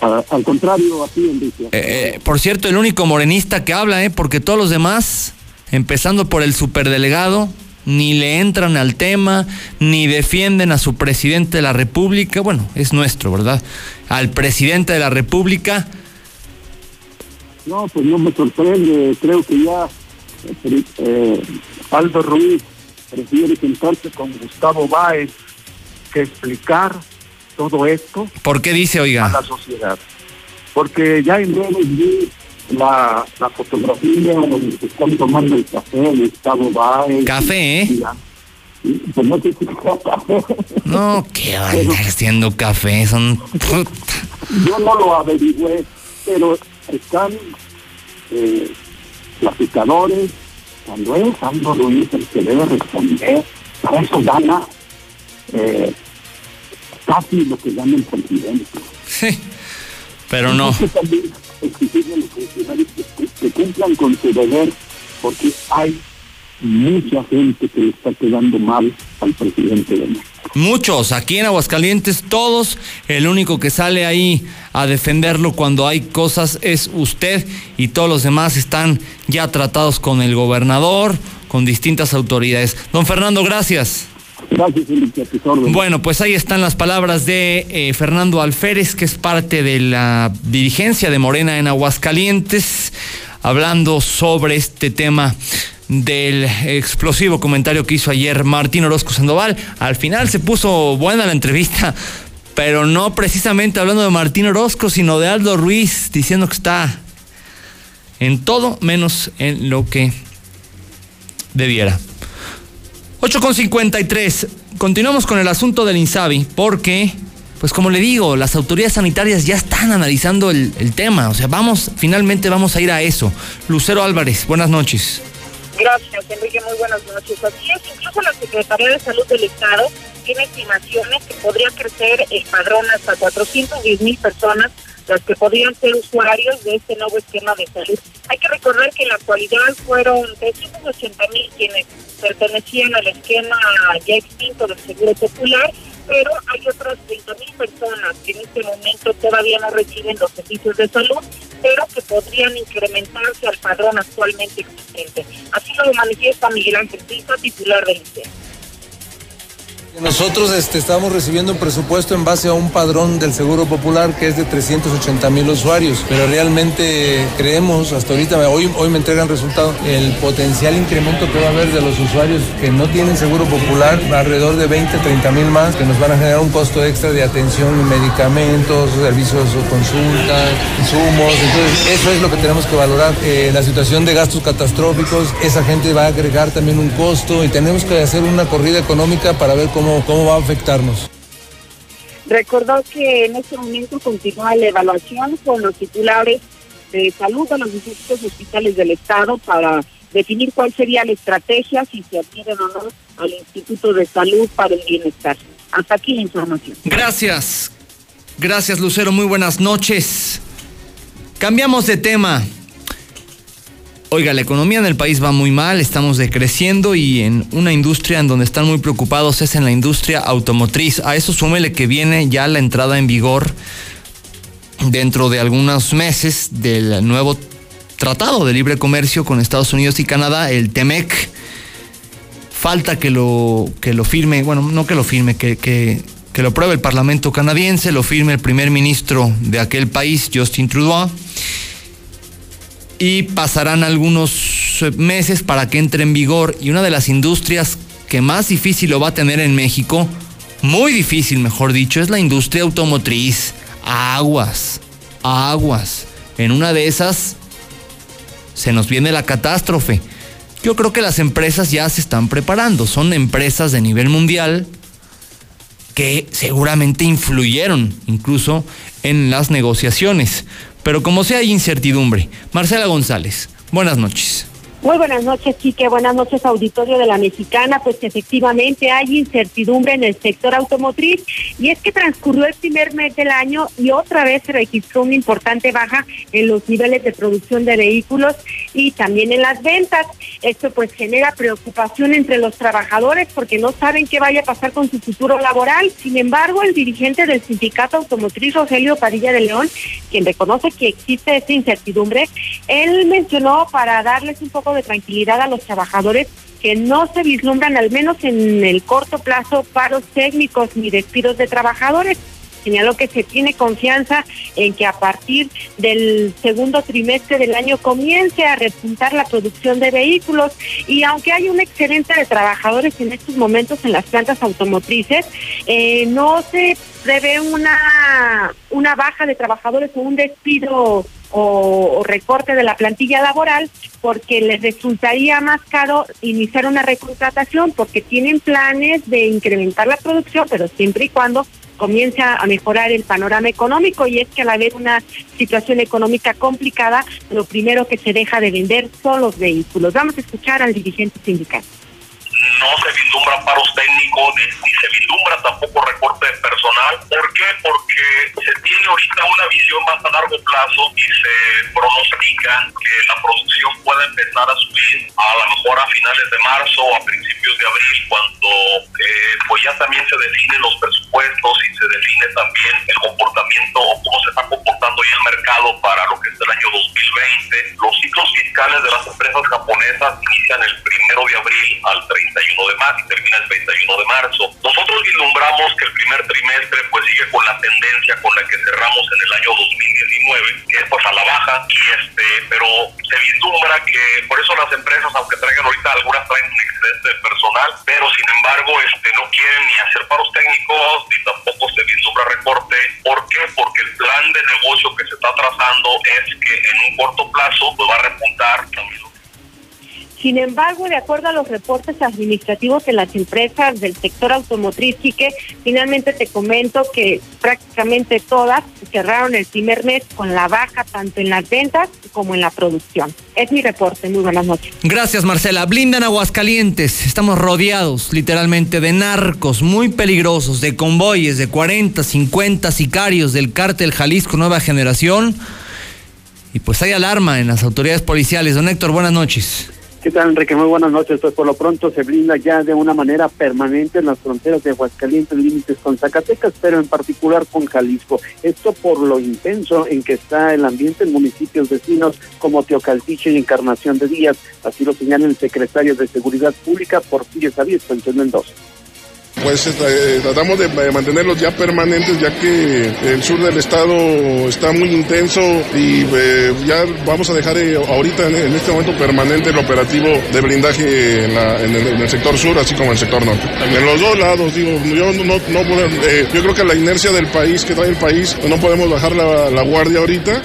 al contrario, así Enrique. Eh, eh, por cierto, el único morenista que habla, ¿eh? porque todos los demás, empezando por el superdelegado, ni le entran al tema, ni defienden a su presidente de la República. Bueno, es nuestro, ¿verdad? Al presidente de la República. No, pues no me sorprende. Creo que ya eh, eh Aldo Ruiz prefiere sentarse con Gustavo Báez que explicar todo esto. ¿Por qué dice, oiga? A la sociedad. Porque ya en vi la, la fotografía donde se están tomando el café, Gustavo Báez. Café, ¿eh? Pues no sé si café. No, ¿qué van a estar haciendo café? Son... Yo no lo averigüé, pero están eh, platicadores, cuando es Aldo Ruiz el que debe responder, para eso gana eh, casi lo que gana el presidente. Sí, pero no. También exigirle a los funcionarios que, que cumplan con su deber, porque hay mucha gente que le está quedando mal al presidente de México. Muchos, aquí en Aguascalientes, todos, el único que sale ahí a defenderlo cuando hay cosas es usted y todos los demás están ya tratados con el gobernador, con distintas autoridades. Don Fernando, gracias. Gracias, Bueno, pues ahí están las palabras de eh, Fernando Alférez, que es parte de la dirigencia de Morena en Aguascalientes, hablando sobre este tema del explosivo comentario que hizo ayer Martín Orozco Sandoval. Al final se puso buena la entrevista, pero no precisamente hablando de Martín Orozco, sino de Aldo Ruiz, diciendo que está en todo menos en lo que debiera. 8.53. Continuamos con el asunto del Insabi, porque, pues como le digo, las autoridades sanitarias ya están analizando el, tema. O sea, vamos, finalmente vamos a ir a eso. Lucero Álvarez, buenas noches. Gracias, Enrique. Muy buenas noches. Así es, incluso la Secretaría de Salud del Estado tiene estimaciones que podría crecer el padrón hasta 410 mil personas las que podrían ser usuarios de este nuevo esquema de salud. Hay que recordar que en la actualidad fueron 380 mil quienes pertenecían al esquema ya extinto del Seguro Popular pero hay otras 30.000 personas que en este momento todavía no reciben los servicios de salud, pero que podrían incrementarse al padrón actualmente existente. Así lo manifiesta Miguel Ángel Pisa, titular del ICE. Nosotros estamos recibiendo un presupuesto en base a un padrón del Seguro Popular que es de 380 mil usuarios, pero realmente creemos, hasta ahorita, hoy, me entregan resultado, el potencial incremento que va a haber de los usuarios que no tienen Seguro Popular, alrededor de 20, 30 mil más, que nos van a generar un costo extra de atención medicamentos, servicios o consultas, insumos, entonces eso es lo que tenemos que valorar. Eh, la situación de gastos catastróficos, esa gente va a agregar también un costo y tenemos que hacer una corrida económica para ver cómo cómo, va a afectarnos. Recordó que en este momento continúa la evaluación con los titulares de salud de los distintos hospitales del Estado para definir cuál sería la estrategia si se adquieren o no al Instituto de Salud para el Bienestar. Hasta aquí la información. Gracias. Gracias, Lucero. Muy buenas noches. Cambiamos de tema. Oiga, la economía en el país va muy mal, estamos decreciendo y en una industria en donde están muy preocupados es en la industria automotriz. A eso súmele que viene ya la entrada en vigor dentro de algunos meses del nuevo tratado de libre comercio con Estados Unidos y Canadá, el TEMEC. Falta que lo, que lo firme, bueno, no que lo firme, que, que, que lo apruebe el Parlamento canadiense, lo firme el primer ministro de aquel país, Justin Trudeau y pasarán algunos meses para que entre en vigor y una de las industrias que más difícil lo va a tener en México, muy difícil mejor dicho, es la industria automotriz. Aguas, aguas. En una de esas se nos viene la catástrofe. Yo creo que las empresas ya se están preparando, son empresas de nivel mundial que seguramente influyeron incluso en las negociaciones. Pero como sea hay incertidumbre. Marcela González, buenas noches. Muy buenas noches, Chique. Buenas noches, auditorio de la Mexicana. Pues efectivamente hay incertidumbre en el sector automotriz y es que transcurrió el primer mes del año y otra vez se registró una importante baja en los niveles de producción de vehículos y también en las ventas. Esto pues genera preocupación entre los trabajadores porque no saben qué vaya a pasar con su futuro laboral. Sin embargo, el dirigente del sindicato automotriz, Rogelio Padilla de León, quien reconoce que existe esta incertidumbre, él mencionó para darles un poco de tranquilidad a los trabajadores que no se vislumbran, al menos en el corto plazo, paros técnicos ni despidos de trabajadores. Señaló que se tiene confianza en que a partir del segundo trimestre del año comience a repuntar la producción de vehículos y aunque hay un excedente de trabajadores en estos momentos en las plantas automotrices, eh, no se prevé una, una baja de trabajadores o un despido o, recorte de la plantilla laboral porque les resultaría más caro iniciar una recontratación porque tienen planes de incrementar la producción, pero siempre y cuando comienza a mejorar el panorama económico y es que al haber una situación económica complicada, lo primero que se deja de vender son los vehículos. Vamos a escuchar al dirigente sindical no se vislumbra paros técnicos ni, se vislumbra tampoco recorte de personal. ¿Por qué? Porque tiene ahorita una visión más a largo plazo y se pronostica que la producción pueda empezar a subir a lo mejor a finales de marzo o a principios de abril cuando eh, pues ya también se definen los presupuestos y se define también el comportamiento o cómo se está comportando ya el mercado para lo que es el año 2020. Los ciclos fiscales de las empresas japonesas inician el primero de abril al 31 de marzo y termina el 31 de marzo. Nosotros vislumbramos que el primer trimestre pues sigue con la tendencia con la que cerramos en el año 2019, que es pues a la baja, y este, pero se vislumbra que por eso las empresas, aunque traigan ahorita algunas traen un excedente de personal, pero sin embargo este no quieren ni hacer paros técnicos ni tampoco se vislumbra recorte. ¿Por qué? Porque el plan de negocio que se está trazando es que en un corto plazo pues va a repuntar también sin embargo, de acuerdo a los reportes administrativos de las empresas del sector automotriz, y que finalmente te comento que prácticamente todas cerraron el primer mes con la baja tanto en las ventas como en la producción. Es mi reporte. Muy buenas noches. Gracias, Marcela. Blindan Aguascalientes. Estamos rodeados literalmente de narcos muy peligrosos, de convoyes de 40, 50 sicarios del cártel Jalisco Nueva Generación. Y pues hay alarma en las autoridades policiales. Don Héctor, buenas noches. ¿Qué tal, Enrique? Muy buenas noches. Pues por lo pronto se blinda ya de una manera permanente en las fronteras de Aguascalientes, límites con Zacatecas, pero en particular con Jalisco. Esto por lo intenso en que está el ambiente en municipios vecinos como Teocaltiche y Encarnación de Díaz. Así lo señala el secretario de Seguridad Pública, Porfirio Xavier Sánchez Mendoza. Pues eh, tratamos de mantenerlos ya permanentes ya que el sur del estado está muy intenso y eh, ya vamos a dejar eh, ahorita en, este momento permanente el operativo de blindaje en, el, sector sur así como en el sector norte. En los dos lados, digo, yo no, yo creo que la inercia del país que trae el país no podemos bajar la guardia ahorita.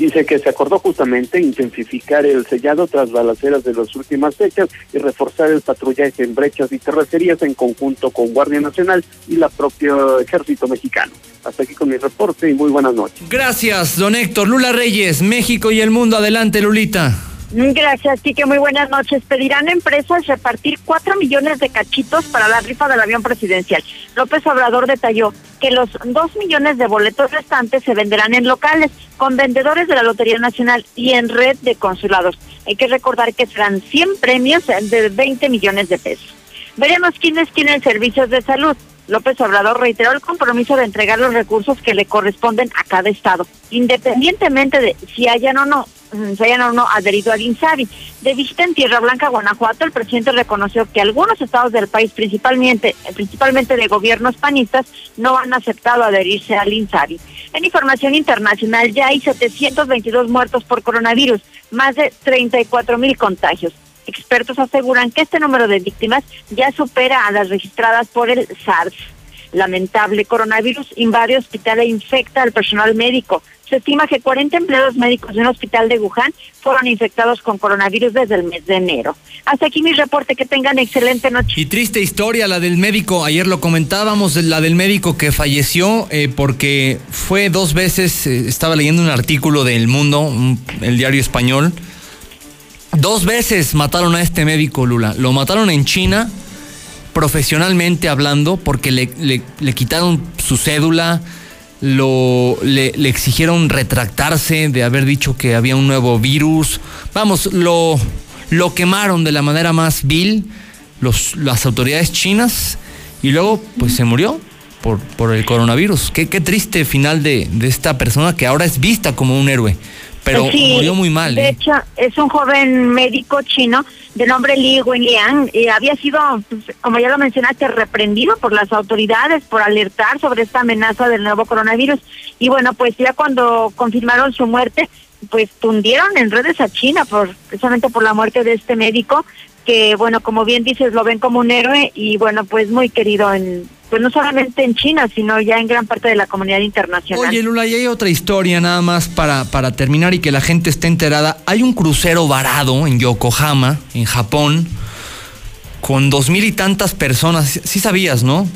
Dice que se acordó justamente intensificar el sellado tras balaceras de las últimas fechas y reforzar el patrullaje en brechas y terracerías en conjunto con Guardia Nacional y la propio Ejército Mexicano. Hasta aquí con mi reporte y muy buenas noches. Gracias, don Héctor. Lula Reyes, México y el mundo. Adelante, Lulita. Gracias, que Muy buenas noches. Pedirán empresas repartir cuatro millones de cachitos para la rifa del avión presidencial. López Obrador detalló que los dos millones de boletos restantes se venderán en locales, con vendedores de la Lotería Nacional y en red de consulados. Hay que recordar que serán 100 premios de 20 millones de pesos. Veremos quiénes tienen servicios de salud. López Obrador reiteró el compromiso de entregar los recursos que le corresponden a cada estado, independientemente de si hayan o no se hayan o no adherido al INSABI. De visita en Tierra Blanca, Guanajuato, el presidente reconoció que algunos estados del país, principalmente, principalmente de gobiernos panistas, no han aceptado adherirse al INSABI. En información internacional, ya hay 722 muertos por coronavirus, más de 34 mil contagios. Expertos aseguran que este número de víctimas ya supera a las registradas por el SARS. Lamentable coronavirus invade hospital e infecta al personal médico. Se estima que 40 empleados médicos de un hospital de Wuhan fueron infectados con coronavirus desde el mes de enero. Hasta aquí mi reporte, que tengan excelente noche. Y triste historia la del médico, ayer lo comentábamos, la del médico que falleció eh, porque fue dos veces, eh, estaba leyendo un artículo del Mundo, el diario español, Dos veces mataron a este médico, Lula. Lo mataron en China, profesionalmente hablando, porque le, le- le quitaron su cédula, lo, le, exigieron retractarse de haber dicho que había un nuevo virus. Vamos, lo, lo quemaron de la manera más vil los, las autoridades chinas y luego pues se murió por, por el coronavirus. Qué, qué triste final de, de esta persona que ahora es vista como un héroe, pero Sí, murió muy mal. De ¿eh? hecho, es un joven médico chino de nombre Li Wenliang. y había sido, pues, como ya lo mencionaste, reprendido por las autoridades por alertar sobre esta amenaza del nuevo coronavirus. Y bueno, pues ya cuando confirmaron su muerte, pues tundieron en redes a China por precisamente por la muerte de este médico que bueno como bien dices lo ven como un héroe y bueno pues muy querido en pues no solamente en China sino ya en gran parte de la comunidad internacional Oye, Lula, y hay otra historia nada más para, para terminar y que la gente esté enterada. Hay un crucero varado en Yokohama, en Japón, con dos mil y tantas personas. Sí sabías, ¿no?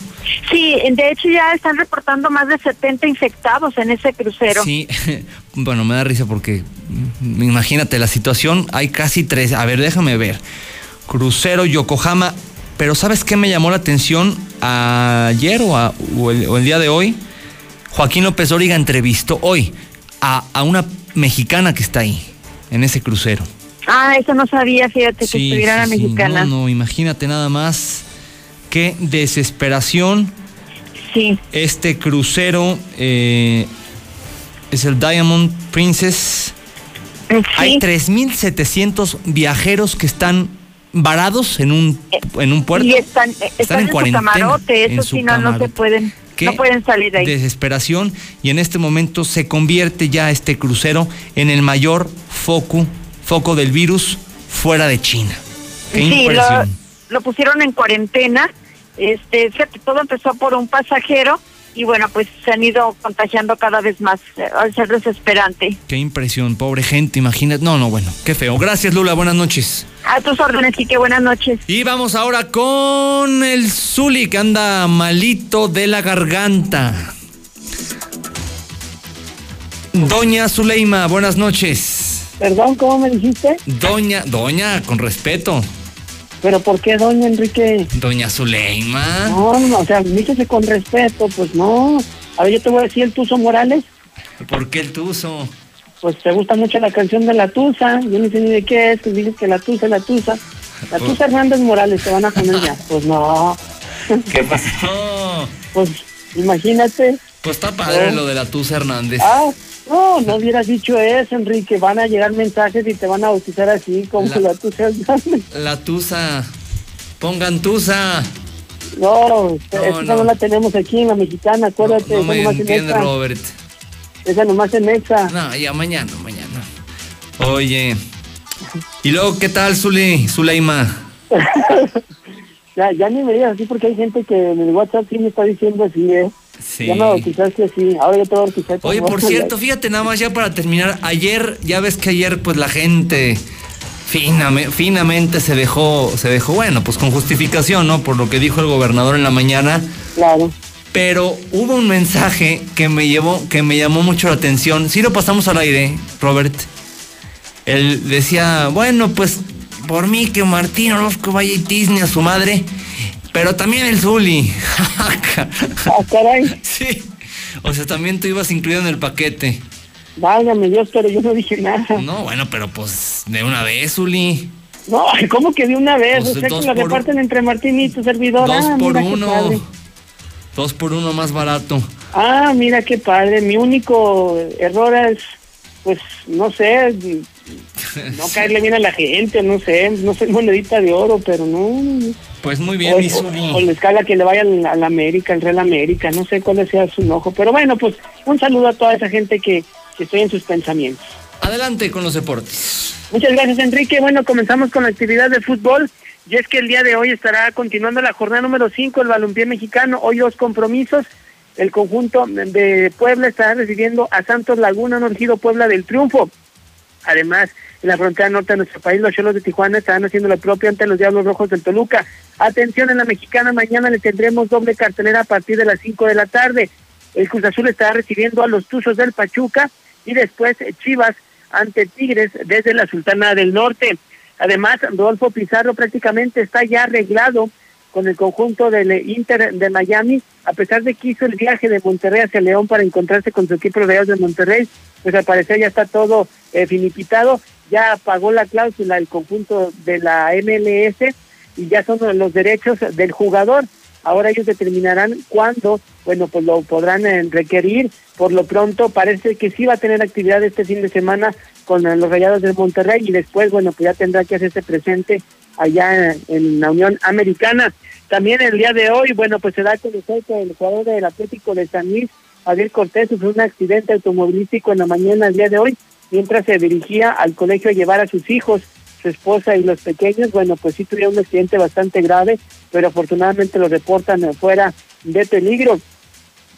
Sí, de hecho ya están reportando más de 70 infectados en ese crucero. Sí, bueno, me da risa porque mm, imagínate la situación, hay casi tres, a ver, déjame ver. Crucero Yokohama, pero ¿sabes qué me llamó la atención ayer o, a- o el, o el día de hoy? Joaquín López Dóriga entrevistó hoy a, a una mexicana que está ahí, en ese crucero. Ah, eso no sabía, fíjate que Sí, estuviera la sí, sí, mexicana. No, no, imagínate nada más. Qué desesperación. Sí. Este crucero eh, es el Diamond Princess. Hay 3.700 viajeros que están varados en un, en un puerto. Y están, eh, están, en, su cuarentena, camarote, en eso su sí, no, no se camarote. pueden, Qué no pueden salir de ahí. Desesperación. Y en este momento se convierte ya este crucero en el mayor foco, foco del virus fuera de China. Qué Sí, lo, impresión. lo pusieron en cuarentena. Este, todo empezó por un pasajero y bueno, pues se han ido contagiando cada vez más. eh, Al ser desesperante. Qué impresión, pobre gente, imagínate. No, no, bueno, qué feo. Gracias, Lula, buenas noches. A tus órdenes, y que buenas noches. Y vamos ahora con el Zuli, que anda malito de la garganta. Doña Zuleima, buenas noches. Perdón, ¿cómo me dijiste? Doña, doña, con respeto. ¿Pero por qué, doña Enrique? Doña Zuleima. No, no, o sea, dígase con respeto, pues no. A ver, yo te voy a decir el Tuzo Morales. ¿Por qué el tuzo? Pues te gusta mucho la canción de la Tusa. Yo no sé ni de qué es, pues dices que la Tusa, la Tusa. La Tusa Hernández Morales te van a poner ya. Pues no. ¿Qué pasó? Pues imagínate. Pues está padre Oh. lo de la Tuza Hernández. Ah, no, no hubieras dicho eso, Enrique. Van a llegar mensajes y te van a bautizar así, como La- la, Tusa. La Tuza. Pongan Tuza. No, esa no. no. la tenemos aquí en la mexicana, acuérdate. No esa me en entiende, Exa. Robert. Esa nomás en Exa. No, ya mañana, mañana. Oye. ¿Y luego qué tal, Zuli, Zuleima? Ya, ya ni me digas así porque hay gente que en el WhatsApp sí me está diciendo así, ¿eh? Sí. Ya me bautizaste así, ahora yo te voy a bautizar. Oye, por cierto, fíjate nada más ya para terminar, ayer, ya ves que ayer pues la gente finame- finamente se dejó, se dejó, bueno, pues con justificación, ¿no? Por lo que dijo el gobernador en la mañana. Claro. Pero hubo un mensaje que me llevó, que me llamó mucho la atención. Sí lo pasamos al aire, Robert. Él decía, bueno, pues por mí que Martín Orozco vaya y tizne a su madre, pero también el Zuli. Ah, caray. Sí. O sea, también tú ibas incluido en el paquete. Válgame Dios, pero yo no dije nada. No, bueno, pero pues de una vez, Zuli. No, ¿cómo que de una vez? Pues, o sea, que la reparten entre Martín y tu servidor. Dos ah, por uno. Dos por uno más barato. Ah, mira qué padre. Mi único error es, pues, no sé, no caerle bien a la gente, no sé, no soy monedita de oro, pero no. Pues muy bien, o, mi o- Zuli. o la escala que le vaya al, América, al Real América, no sé cuál sea su enojo. Pero bueno, pues un saludo a toda esa gente que, que estoy en sus pensamientos. Adelante con los deportes. Muchas gracias, Enrique. Bueno, comenzamos con la actividad de fútbol. Y es que el día de hoy estará continuando la jornada número 5 del balompié mexicano. Hoy dos compromisos. El conjunto de Puebla estará recibiendo a Santos Laguna, un Puebla del Triunfo. Además, en la frontera norte de nuestro país, los Cholos de Tijuana estarán haciendo lo propio ante los Diablos Rojos del Toluca. Atención en la mexicana, mañana le tendremos doble cartelera a partir de las 5 de la tarde. El Cruz Azul estará recibiendo a los Tuzos del Pachuca y después Chivas ante Tigres desde la Sultana del Norte. Además, Rodolfo Pizarro prácticamente está ya arreglado con el conjunto del Inter de Miami, a pesar de que hizo el viaje de Monterrey hacia León para encontrarse con su equipo Real de Monterrey, pues al parecer ya está todo eh, finiquitado, ya pagó la cláusula el conjunto de la MLS y ya son los derechos del jugador. Ahora ellos determinarán cuándo, bueno, pues lo podrán eh, requerir. Por lo pronto parece que sí va a tener actividad este fin de semana con eh, los Rayados de Monterrey y después, bueno, pues ya tendrá que hacerse presente allá en, la Unión Americana. También el día de hoy, bueno, pues se da a conocer que el jugador del Atlético de San Luis, Javier Cortés, sufrió un accidente automovilístico en la mañana del día de hoy mientras se dirigía al colegio a llevar a sus hijos su esposa y los pequeños, bueno, pues sí tuvieron un accidente bastante grave, pero afortunadamente lo reportan fuera de peligro.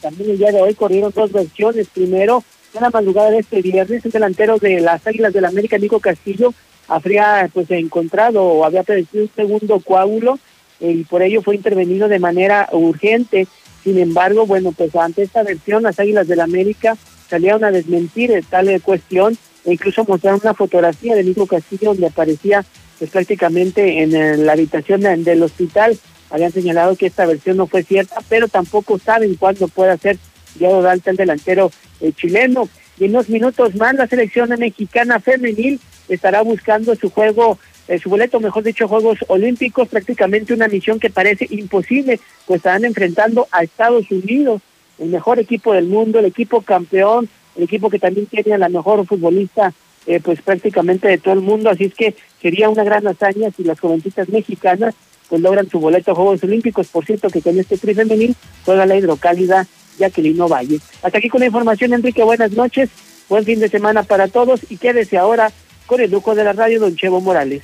También el día de hoy corrieron dos versiones. Primero, en la madrugada de este viernes, el delantero de las Águilas del la América, Nico Castillo, habría pues encontrado o había padecido un segundo coágulo eh, y por ello fue intervenido de manera urgente. Sin embargo, bueno, pues ante esta versión, las Águilas del la América salieron a desmentir tal cuestión e incluso mostraron una fotografía de Nico Castillo donde aparecía pues, prácticamente en la habitación del hospital. Habían señalado que esta versión no fue cierta, pero tampoco saben cuándo pueda ser dado de el delantero eh, chileno. Y en unos minutos más la selección mexicana femenil estará buscando su juego, eh, su boleto, mejor dicho, Juegos Olímpicos, prácticamente una misión que parece imposible, pues estarán enfrentando a Estados Unidos, el mejor equipo del mundo, el equipo campeón, el equipo que también tiene a la mejor futbolista eh, pues prácticamente de todo el mundo, así es que sería una gran hazaña si las jovencitas mexicanas pues logran su boleto a Juegos Olímpicos, por cierto que con este tri femenil juega la hidrocálida Jacqueline Valle. Hasta aquí con la información, Enrique, buenas noches, buen fin de semana para todos. Y quédese ahora con el lujo de la radio, don Chevo Morales.